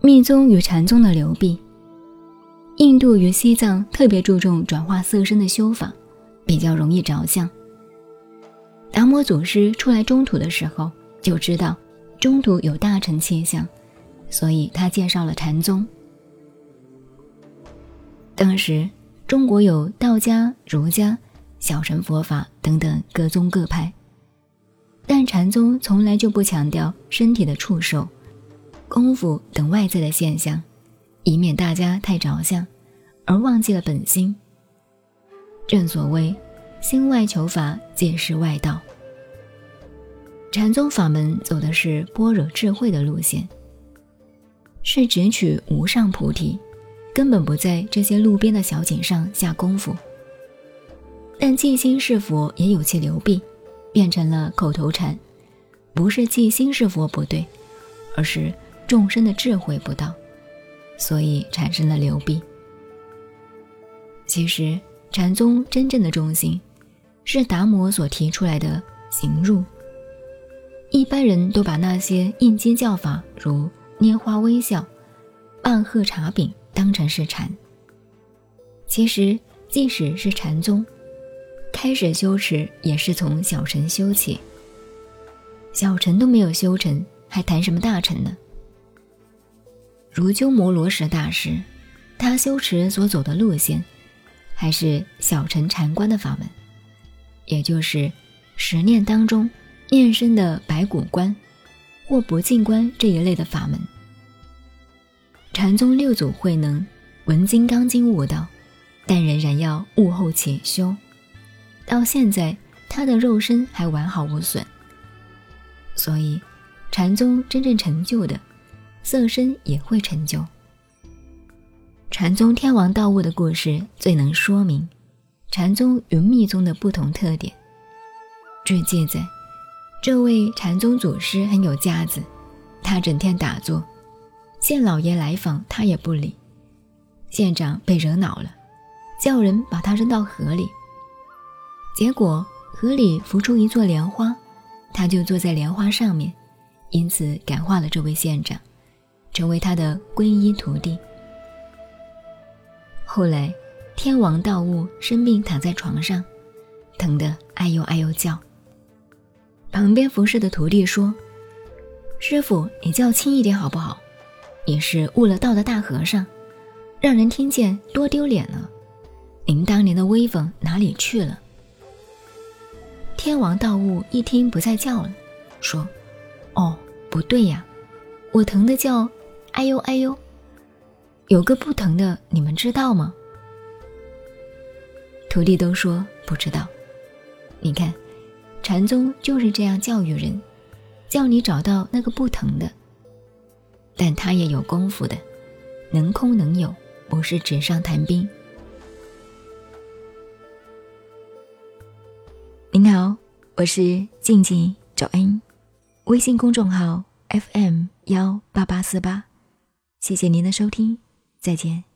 密宗与禅宗的流弊。印度与西藏特别注重转化色身的修法，比较容易着相。达摩祖师出来中土的时候，就知道中土有大乘气象，所以他介绍了禅宗。当时中国有道家、儒家、小乘佛法等等各宗各派，但禅宗从来就不强调身体的触受、功夫等外在的现象。以免大家太着相，而忘记了本心。正所谓“心外求法，皆是外道”。禅宗法门走的是般若智慧的路线，是直取无上菩提，根本不在这些路边的小景上下功夫。但静心是佛也有其流弊，变成了口头禅。不是静心是佛不对，而是众生的智慧不到。所以产生了流弊。其实禅宗真正的中心，是达摩所提出来的行入。一般人都把那些应激教法，如拈花微笑、半喝茶饼，当成是禅。其实即使是禅宗，开始修持也是从小乘修起。小乘都没有修成，还谈什么大乘呢？如鸠摩罗什大师，他修持所走的路线，还是小乘禅观的法门，也就是十念当中念身的白骨观或不净观这一类的法门。禅宗六祖慧能闻金刚经悟道，但仍然要悟后且修，到现在他的肉身还完好无损。所以，禅宗真正成就的。色身也会成就。禅宗天王道悟的故事最能说明禅宗与密宗的不同特点。据记载，这位禅宗祖师很有架子，他整天打坐，县老爷来访他也不理。县长被惹恼了，叫人把他扔到河里。结果河里浮出一座莲花，他就坐在莲花上面，因此感化了这位县长。成为他的皈依徒弟。后来，天王道悟生病躺在床上，疼得哎呦哎呦叫。旁边服侍的徒弟说：“师傅，你叫轻一点好不好？你是悟了道的大和尚，让人听见多丢脸了。您当年的威风哪里去了？”天王道悟一听不再叫了，说：“哦，不对呀，我疼的叫。”哎呦哎呦，有个不疼的，你们知道吗？徒弟都说不知道。你看，禅宗就是这样教育人，叫你找到那个不疼的。但他也有功夫的，能空能有，不是纸上谈兵。您好，我是静静找恩，微信公众号 FM 幺八八四八。谢谢您的收听，再见。